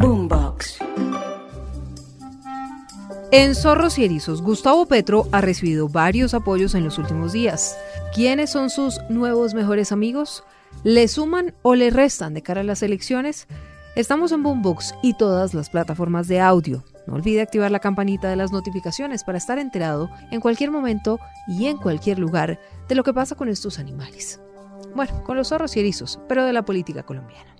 Boombox. En Zorros y Erizos, Gustavo Petro ha recibido varios apoyos en los últimos días. ¿Quiénes son sus nuevos mejores amigos? ¿Le suman o le restan de cara a las elecciones? Estamos en Boombox y todas las plataformas de audio. No olvide activar la campanita de las notificaciones para estar enterado en cualquier momento y en cualquier lugar de lo que pasa con estos animales. Bueno, con los zorros y erizos, pero de la política colombiana.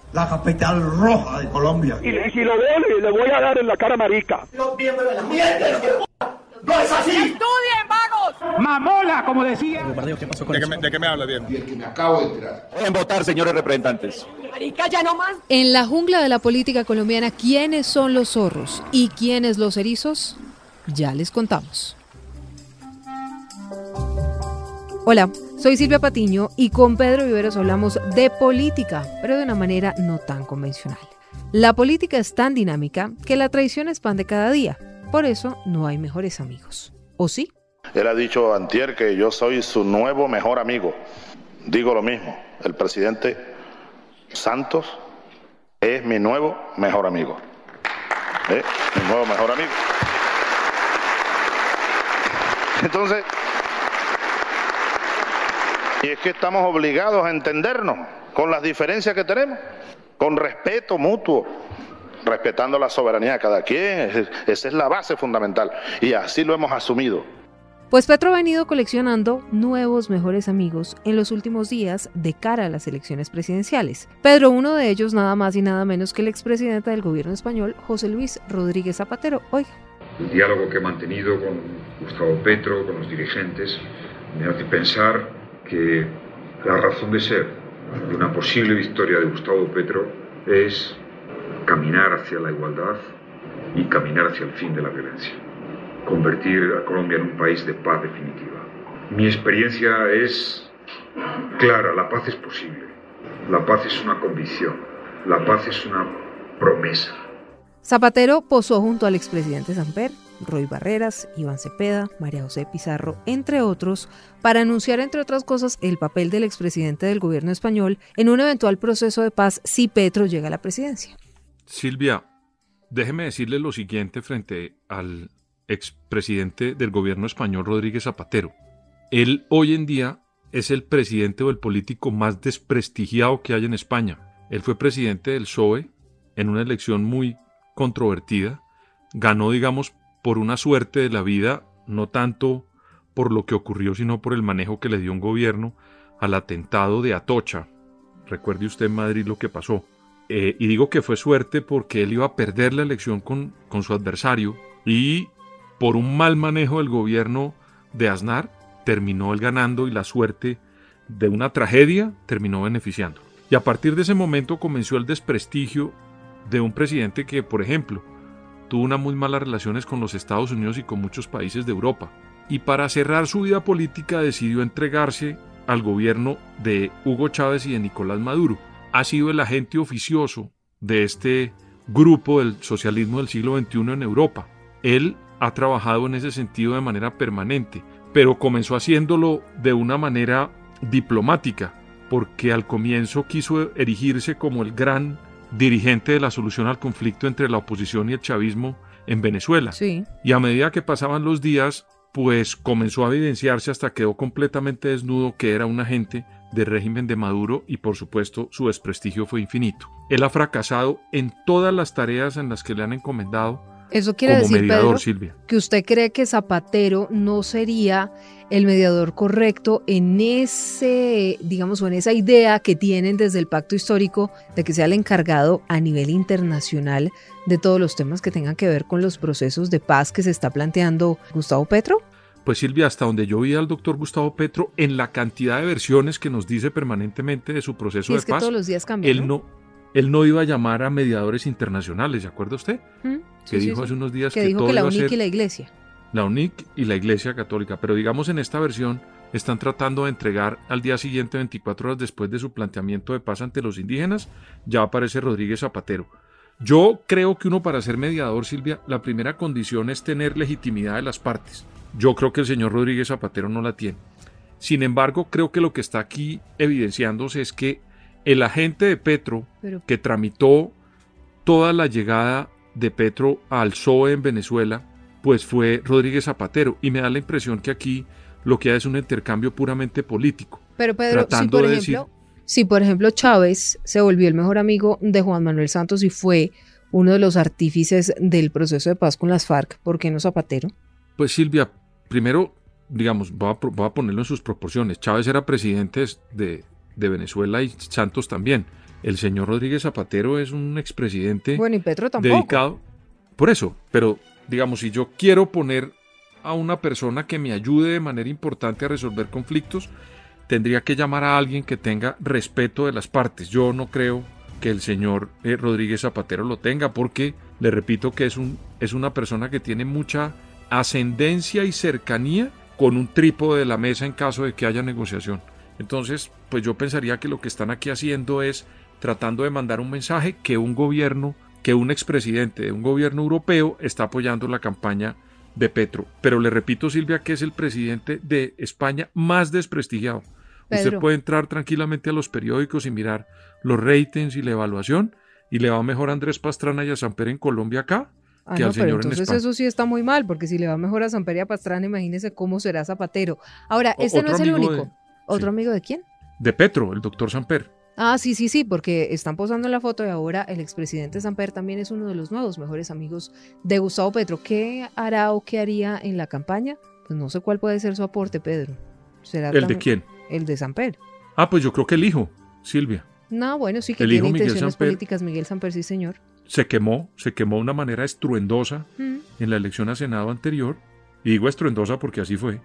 la capital roja de Colombia. Y, y si lo veo, le voy a dar en la cara marica. Los miembros de la ¡No es así! ¡Estudien, vagos! ¡Mamola, como decía! ¿Qué pasó con ¿De, qué me, ¿De qué me habla bien? Y el que me acabo de enterar. En votar, señores representantes. Marica, ya no más. en la jungla de la política colombiana, ¿quiénes son los zorros y quiénes los erizos? Ya les contamos. Hola, soy Silvia Patiño y con Pedro Viveros hablamos de política, pero de una manera no tan convencional. La política es tan dinámica que la traición expande cada día, por eso no hay mejores amigos. ¿O sí? Él ha dicho antier que yo soy su nuevo mejor amigo. Digo lo mismo, el presidente Santos es mi nuevo mejor amigo. ¿Eh? Mi nuevo mejor amigo. Entonces, y es que estamos obligados a entendernos con las diferencias que tenemos, con respeto mutuo, respetando la soberanía de cada quien. Esa es la base fundamental. Y así lo hemos asumido. Pues Petro ha venido coleccionando nuevos mejores amigos en los últimos días de cara a las elecciones presidenciales. Pedro, uno de ellos nada más y nada menos que el expresidente del gobierno español, José Luis Rodríguez Zapatero. Oiga. El diálogo que he mantenido con Gustavo Petro, con los dirigentes, me hace pensar que la razón de ser de una posible victoria de Gustavo Petro es caminar hacia la igualdad y caminar hacia el fin de la violencia. Convertir a Colombia en un país de paz definitiva. Mi experiencia es clara, la paz es posible. La paz es una convicción. La paz es una promesa. Zapatero posó junto al expresidente Samper, Roy Barreras, Iván Cepeda, María José Pizarro, entre otros, para anunciar, entre otras cosas, el papel del expresidente del gobierno español en un eventual proceso de paz si Petro llega a la presidencia. Silvia, déjeme decirle lo siguiente frente al expresidente del gobierno español, Rodríguez Zapatero. Él hoy en día es el presidente o el político más desprestigiado que hay en España. Él fue presidente del PSOE en una elección muy controvertida. Ganó, digamos, por una suerte de la vida, no tanto por lo que ocurrió, sino por el manejo que le dio un gobierno al atentado de Atocha. Recuerde usted en Madrid lo que pasó. Eh, y digo que fue suerte porque él iba a perder la elección con, con su adversario y por un mal manejo del gobierno de Aznar terminó él ganando y la suerte de una tragedia terminó beneficiando. Y a partir de ese momento comenzó el desprestigio de un presidente que, por ejemplo, tuvo unas muy malas relaciones con los Estados Unidos y con muchos países de Europa. Y para cerrar su vida política decidió entregarse al gobierno de Hugo Chávez y de Nicolás Maduro. Ha sido el agente oficioso de este grupo del socialismo del siglo XXI en Europa. Él ha trabajado en ese sentido de manera permanente, pero comenzó haciéndolo de una manera diplomática, porque al comienzo quiso erigirse como el gran dirigente de la solución al conflicto entre la oposición y el chavismo en Venezuela. Sí. Y a medida que pasaban los días, pues comenzó a evidenciarse hasta quedó completamente desnudo que era un agente del régimen de Maduro y por supuesto su desprestigio fue infinito. Él ha fracasado en todas las tareas en las que le han encomendado Eso quiere como decir, mediador, Pedro, Silvia. que usted cree que Zapatero no sería el mediador correcto en ese, digamos, o en esa idea que tienen desde el pacto histórico de que sea el encargado a nivel internacional de todos los temas que tengan que ver con los procesos de paz que se está planteando Gustavo Petro? Pues Silvia, hasta donde yo vi al doctor Gustavo Petro, en la cantidad de versiones que nos dice permanentemente de su proceso Sí, de es que paz, todos los días él no, él no iba a llamar a mediadores internacionales, ¿de acuerdo usted? ¿Mm? Que Sí, dijo sí. hace unos días que que, dijo todo que la iba a UNIC ser y la iglesia. la UNIC y la Iglesia Católica. Pero digamos en esta versión están tratando de entregar al día siguiente, 24 horas después de su planteamiento de paz ante los indígenas, ya aparece Rodríguez Zapatero. Yo creo que uno para ser mediador, Silvia, la primera condición es tener legitimidad de las partes. Yo creo que el señor Rodríguez Zapatero no la tiene. Sin embargo, creo que lo que está aquí evidenciándose es que el agente de Petro Pero- que tramitó toda la llegada de Petro al PSOE en Venezuela, pues fue Rodríguez Zapatero. Y me da la impresión que aquí lo que hay es un intercambio puramente político. Pero Pedro, si por de ejemplo, si por ejemplo Chávez se volvió el mejor amigo de Juan Manuel Santos y fue uno de los artífices del proceso de paz con las FARC, ¿por qué no Zapatero? Pues Silvia, primero, digamos, voy a, voy a ponerlo en sus proporciones. Chávez era presidente de, de Venezuela y Santos también. El señor Rodríguez Zapatero es un expresidente Bueno, y Petro tampoco. dedicado. Por eso, pero digamos, si yo quiero poner a una persona que me ayude de manera importante a resolver conflictos, tendría que llamar a alguien que tenga respeto de las partes. Yo no creo que el señor eh, Rodríguez Zapatero lo tenga, porque le repito que es, un, es una persona que tiene mucha ascendencia y cercanía con un trípode de la mesa en caso de que haya negociación. Entonces, pues yo pensaría que lo que están aquí haciendo es tratando de mandar un mensaje que un gobierno, que un expresidente de un gobierno europeo está apoyando la campaña de Petro. Pero le repito, Silvia, que es el presidente de España más desprestigiado. Usted Pedro. puede entrar tranquilamente a los periódicos y mirar los ratings y la evaluación y le va mejor a Andrés Pastrana y a Samper en Colombia acá Ah, que no, al pero señor en España. eso sí está muy mal, porque si le va mejor a Samperia Pastrana, imagínese cómo será Zapatero. Ahora, O- este no es el único. de- ¿Otro amigo de quién? De Petro, el doctor Samper. Ah, sí, sí, sí, porque están posando en la foto y ahora el expresidente Samper también es uno de los nuevos mejores amigos de Gustavo Petro. ¿Qué hará o qué haría en la campaña? Pues no sé cuál puede ser su aporte, Pedro. ¿Será ¿El de quién? El de Samper. Ah, pues yo creo que el hijo, Silvia. No, bueno, sí que El tiene hijo intenciones Samper. políticas Miguel Samper, sí, señor. se quemó, se quemó de una manera estruendosa Mm. en la elección a Senado anterior. Y digo estruendosa porque así fue.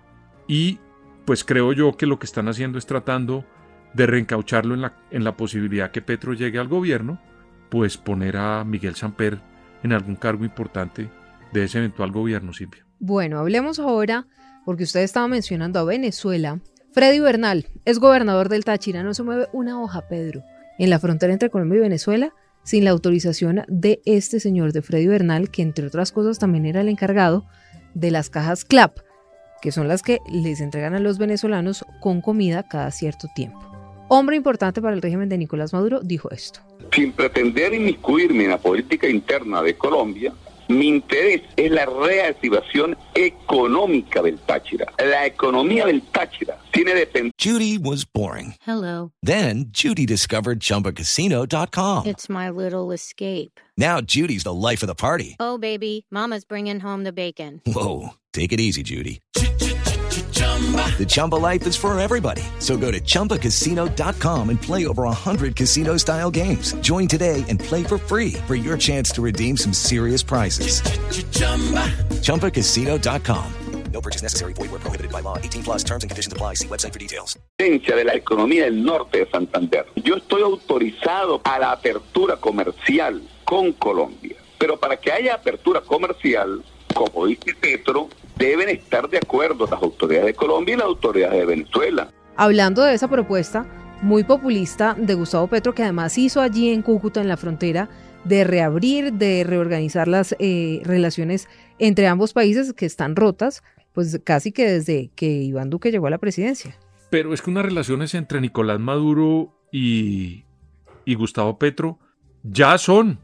Y pues creo yo que lo que están haciendo es tratando de reencaucharlo en la, en la posibilidad que Petro llegue al gobierno, pues poner a Miguel Samper en algún cargo importante de ese eventual gobierno, Silvia. Bueno, hablemos ahora, porque usted estaba mencionando a Venezuela. Freddy Bernal es gobernador del Táchira. No se mueve una hoja, Pedro, en la frontera entre Colombia y Venezuela sin la autorización de este señor de Freddy Bernal, que entre otras cosas también era el encargado de las cajas CLAP, que son las que les entregan a los venezolanos con comida cada cierto tiempo. Hombre importante para el régimen de Nicolás Maduro dijo esto. Sin pretender inmiscuirme en la política interna de Colombia, mi interés es la reactivación económica del Táchira. La economía del Táchira tiene dependencia. Judy was boring. Hello. Then Judy discovered ChumbaCasino.com. It's my little escape. Now Judy's the life of the party. Oh, baby, Mama's bringing home the bacon. Whoa, take it easy, Judy. The Chumba life is for everybody. So go to ChumbaCasino.com and play over 100 casino style games. Join today and play for free for your chance to redeem some serious prizes. ChumbaCasino.com. No purchase necessary. Void where prohibited by law. 18 plus terms and conditions apply. See website for details. de la economía del norte de Santander. Yo estoy autorizado a la apertura comercial con Colombia. Pero para que haya apertura comercial, como dice Petro, deben estar de acuerdo las autoridades de Colombia y las autoridades de Venezuela. Hablando de esa propuesta muy populista de Gustavo Petro, que además hizo allí en Cúcuta, en la frontera, de reabrir, de reorganizar las eh, relaciones entre ambos países que están rotas, pues casi que desde que Iván Duque llegó a la presidencia. Pero es que unas relaciones entre Nicolás Maduro y, y Gustavo Petro ya son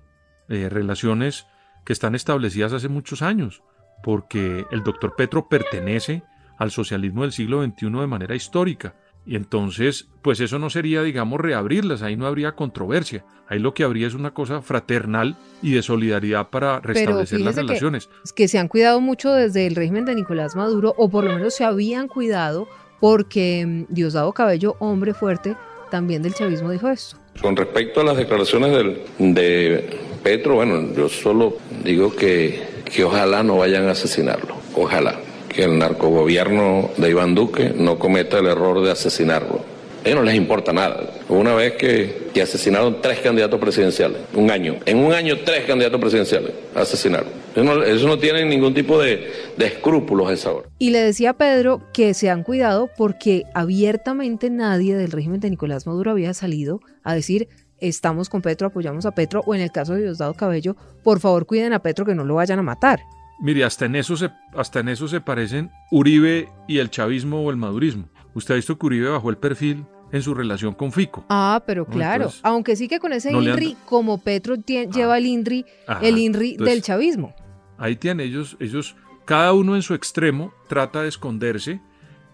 eh, relaciones que están establecidas hace muchos años, porque el doctor Petro pertenece al socialismo del siglo XXI de manera histórica. Y entonces, pues eso no sería, digamos, reabrirlas, ahí no habría controversia. Ahí lo que habría es una cosa fraternal y de solidaridad para restablecer las relaciones. Que, que se han cuidado mucho desde el régimen de Nicolás Maduro, o por lo menos se habían cuidado, porque mm, Diosdado Cabello, hombre fuerte, también del chavismo dijo esto. Con respecto a las declaraciones del, de Petro, bueno, yo solo digo que, que ojalá no vayan a asesinarlo, ojalá que el narcogobierno de Iván Duque no cometa el error de asesinarlo. A ellos no les importa nada. Una vez que, que, asesinaron tres candidatos presidenciales, un año, en un año tres candidatos presidenciales asesinaron. Eso no, eso no tienen ningún tipo de, de escrúpulos a esa hora. Y le decía a Pedro que se han cuidado porque abiertamente nadie del régimen de Nicolás Maduro había salido a decir estamos con Petro, apoyamos a Petro, o en el caso de Diosdado Cabello, por favor cuiden a Petro que no lo vayan a matar. Mire, hasta en eso se, hasta en eso se parecen Uribe y el chavismo o el madurismo. Usted ha visto que Uribe bajó el perfil en su relación con Fico. Ah, pero claro, entonces, aunque sí que con ese no INRI, como Petro ah, lleva el INRI, ajá, el INRI entonces, del chavismo. Ahí tienen ellos, ellos, cada uno en su extremo trata de esconderse,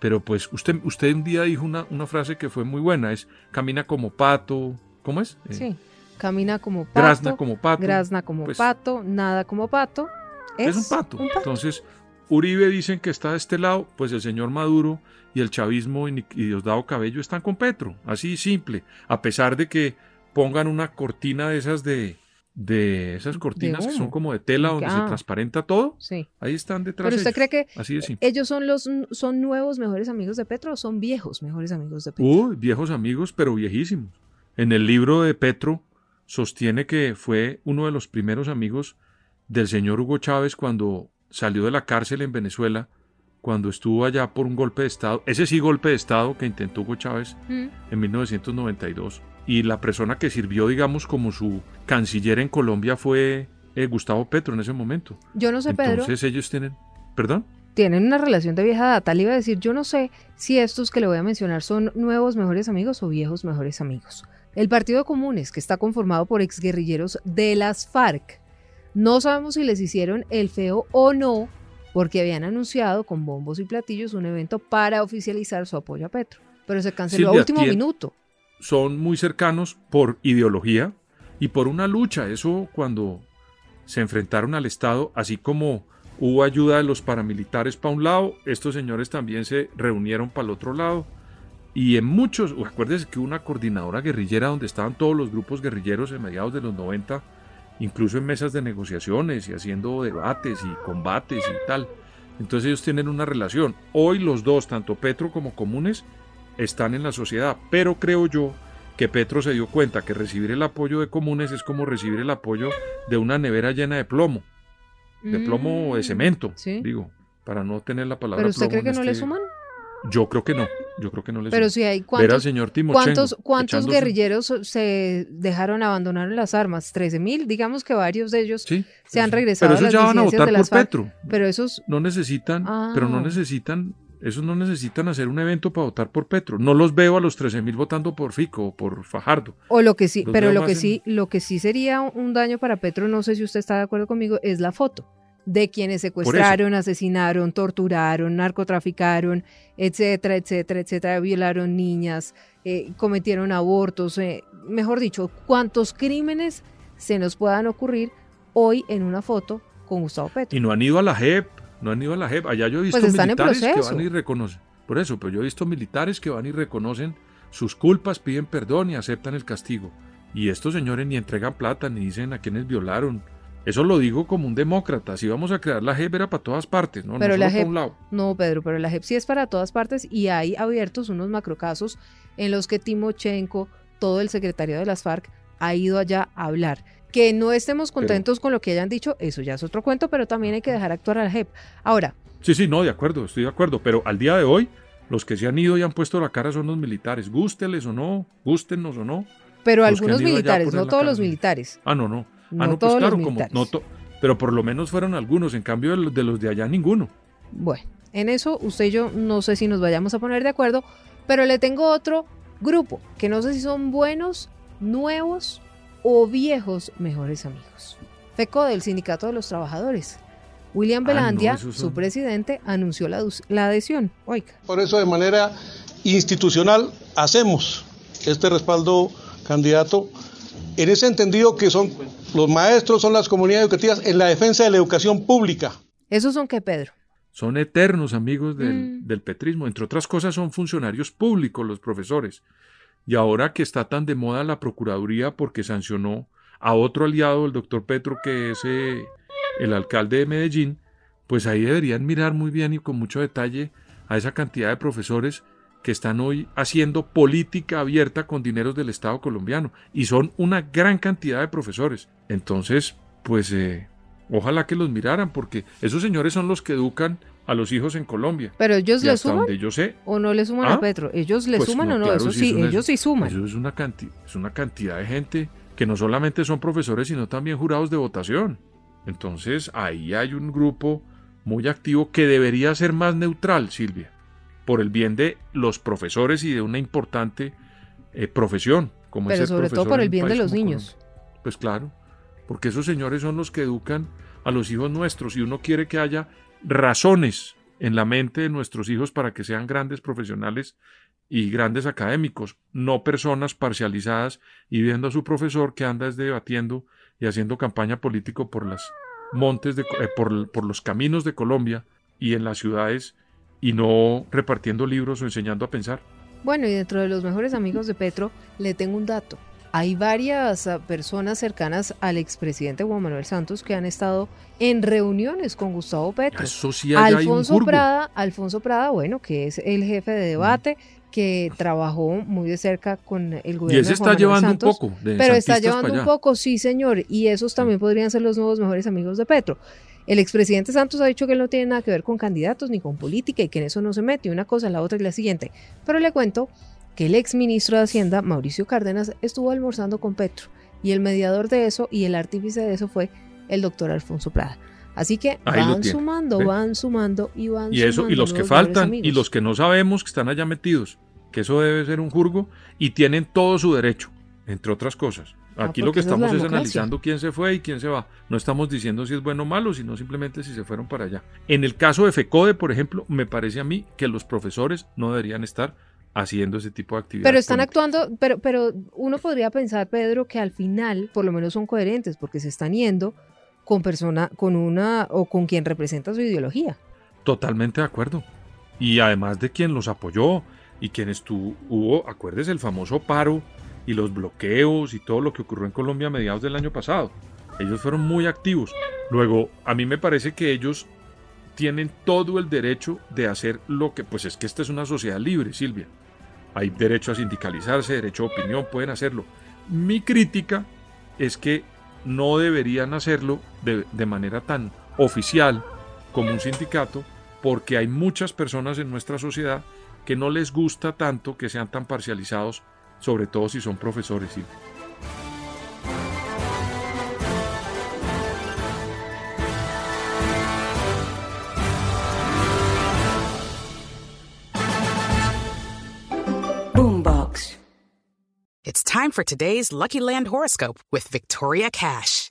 pero pues usted, usted un día dijo una, una frase que fue muy buena, es camina como pato, ¿cómo es? Sí, eh, camina como pato. Grazna como pato. Grazna como pues, pato, nada como pato. Es, es un, pato. un, pato. Entonces, Uribe dicen que está de este lado, pues el señor Maduro y el chavismo y Diosdado Cabello están con Petro, así simple, a pesar de que pongan una cortina de esas de, de esas cortinas de que son como de tela donde ah. se transparenta todo. Sí. Ahí están detrás. Pero usted ellos. cree que así ellos son los son nuevos mejores amigos de Petro o son viejos mejores amigos de Petro? Uy, viejos amigos, pero viejísimos. En el libro de Petro sostiene que fue uno de los primeros amigos del señor Hugo Chávez cuando salió de la cárcel en Venezuela, cuando estuvo allá por un golpe de Estado, ese sí golpe de Estado que intentó Hugo Chávez mm. en 1992. Y la persona que sirvió, digamos, como su canciller en Colombia fue eh, Gustavo Petro en ese momento. Yo no sé, Pedro. Entonces ellos tienen... ¿Perdón? Tienen una relación de vieja data. Le iba a decir, yo no sé si estos que le voy a mencionar son nuevos mejores amigos o viejos mejores amigos. El Partido de Comunes, que está conformado por exguerrilleros de las FARC, no sabemos si les hicieron el feo o no, porque habían anunciado con bombos y platillos un evento para oficializar su apoyo a Petro, pero se canceló Silvia, a último minuto. Son muy cercanos por ideología y por una lucha. Eso cuando se enfrentaron al Estado, así como hubo ayuda de los paramilitares para un lado, estos señores también se reunieron para el otro lado. Y en muchos, acuérdense que hubo una coordinadora guerrillera donde estaban todos los grupos guerrilleros en mediados de los 90, incluso en mesas de negociaciones y haciendo debates y combates y tal. Entonces ellos tienen una relación. Hoy los dos, tanto Petro como Comunes, están en la sociedad, pero creo yo que Petro se dio cuenta que recibir el apoyo de Comunes es como recibir el apoyo de una nevera llena de plomo, de plomo o de Mm, cemento, sí. digo, para no tener la palabra ¿Pero usted plomo cree que no le este- suman? Yo creo que no, yo creo que no le Pero si hay Ver al cuántos, señor Timochenko cuántos, cuántos echándose- guerrilleros se dejaron, abandonaron las armas, 13 mil, digamos que varios de ellos Sí, se han regresado Pero a esos las ya van a votar por FARC. Petro. Pero esos, No necesitan, Ah. pero no necesitan, esos no necesitan hacer un evento para votar por Petro. No los veo a los 13 mil votando por Fico o por Fajardo. o lo que sí, Los pero lo que en- sí, lo que sí sería un daño para Petro, no sé si usted está de acuerdo conmigo, es la foto de quienes secuestraron, asesinaron, torturaron, narcotraficaron, etcétera, etcétera, etcétera, violaron niñas, eh, cometieron abortos, eh, mejor dicho, cuántos crímenes se nos puedan ocurrir hoy en una foto con Gustavo Petro. Y no han ido a la JEP, no han ido a la JEP. Allá yo he visto Pues en militares que van y reconocen. Por eso, pero yo he visto militares que van y reconocen sus culpas, piden perdón y aceptan el castigo. Y estos señores ni entregan plata ni dicen a quienes violaron. Eso lo digo como un demócrata. Si vamos a crear la JEP era para todas partes, no, Pero no la solo para JEP, un lado. no, Pedro, pero la JEP sí es para todas partes y hay abiertos unos macrocasos en los que Timochenko, todo el secretario de las FARC, ha ido allá a hablar. Que no estemos contentos con lo que hayan dicho, eso ya es otro cuento, pero también hay que dejar actuar a la JEP. Ahora, Sí, sí, no, de acuerdo, estoy de acuerdo. Pero al día de hoy, los que se han ido y han puesto la cara son los militares. Gústeles o no, gústenos o no. pero algunos militares, no la todos cara, los militares. Ah, no, no. No ah, no, pues todos los claro, como militares. no to- pero por lo menos fueron algunos, en cambio de los de, los de allá ninguno. Bueno, en eso usted y yo no sé si nos vayamos a poner de acuerdo, pero le tengo otro grupo que no sé si son buenos, nuevos o viejos mejores amigos. FECO del Sindicato de los Trabajadores. William Ah, no, Belandia, su presidente, anunció la, la adhesión. Oiga. Por eso de manera institucional hacemos este respaldo candidato en ese entendido que son los maestros, son las comunidades educativas en la defensa de la educación pública. ¿Esos son qué, Pedro? Son eternos amigos del, Mm. del petrismo. Entre otras cosas, son funcionarios públicos los profesores. Y ahora que está tan de moda la Procuraduría porque sancionó a otro aliado, el doctor Petro, que es eh, el alcalde de Medellín, pues ahí deberían mirar muy bien y con mucho detalle a esa cantidad de profesores que están hoy haciendo política abierta con dineros del Estado colombiano. Y son una gran cantidad de profesores. Entonces, pues eh, ojalá que los miraran, porque esos señores son los que educan a los hijos en Colombia. Pero ellos le suman donde yo sé, o no le suman ¿Ah? a Petro. ¿Ellos le pues suman no, o no? claro, eso sí es ellos sí suman. Eso es una, canti- es una cantidad de gente que no solamente son profesores, sino también jurados de votación. Entonces, ahí hay un grupo muy activo que debería ser más neutral, Silvia, por el bien de los profesores y de una importante eh, profesión, como es Pero ser sobre todo por el bien de los niños. Colombia. Pues claro, porque esos señores son los que educan a los hijos nuestros y uno quiere que haya razones en la mente de nuestros hijos para que sean grandes profesionales y grandes académicos, no personas parcializadas y viendo a su profesor que anda es debatiendo y haciendo campaña político por las montes de, eh, por, por los caminos de Colombia y en las ciudades y no repartiendo libros o enseñando a pensar. Bueno, y dentro de los mejores amigos de Petro, le tengo un dato. Hay varias ah, personas cercanas al expresidente Juan Manuel Santos que han estado en reuniones con Gustavo Petro. Eso sí, Alfonso. Prada, Alfonso Prada, bueno, que es el jefe de debate, que trabajó muy de cerca con el gobierno. Y ese de está Juan Manuel llevando un poco de Pero está llevando un poco, sí, señor. Y esos también podrían ser los nuevos mejores amigos de Petro. El expresidente Santos ha dicho que él no tiene nada que ver con candidatos ni con política y que en eso no se mete. Una cosa, la otra es la siguiente. Pero le cuento que el exministro de Hacienda, Mauricio Cárdenas, estuvo almorzando con Petro. Y el mediador de eso y el artífice de eso fue el doctor Alfonso Prada. Así que Ahí van sumando, van sumando y van Y eso, y sumando los que faltan, y los que no sabemos que están allá metidos, que eso debe ser un jurgo, y tienen todo su derecho, entre otras cosas. Ah, Aquí lo que es estamos es analizando quién se fue y quién se va. No estamos diciendo si es bueno o malo, sino simplemente si se fueron para allá. En el caso de FECODE, por ejemplo, me parece a mí que los profesores no deberían estar haciendo ese tipo de actividades. Pero están actuando, pero, pero uno podría pensar, Pedro, que al final por lo menos son coherentes porque se están yendo con persona, con una o con quien representa su ideología. Totalmente de acuerdo. Y además de quien los apoyó y quien estuvo, hubo, acuérdese, el famoso paro y los bloqueos y todo lo que ocurrió en Colombia a mediados del año pasado. Ellos fueron muy activos. Luego, a mí me parece que ellos tienen todo el derecho de hacer lo que, pues es que esta es una sociedad libre, Silvia. Hay derecho a sindicalizarse, derecho a opinión, pueden hacerlo. Mi crítica es que no deberían hacerlo de, de manera tan oficial como un sindicato, porque hay muchas personas en nuestra sociedad que no les gusta tanto que sean tan parcializados, sobre todo si son profesores. Silvia. Boombox. It's time for today's Lucky Land horoscope with Victoria Cash.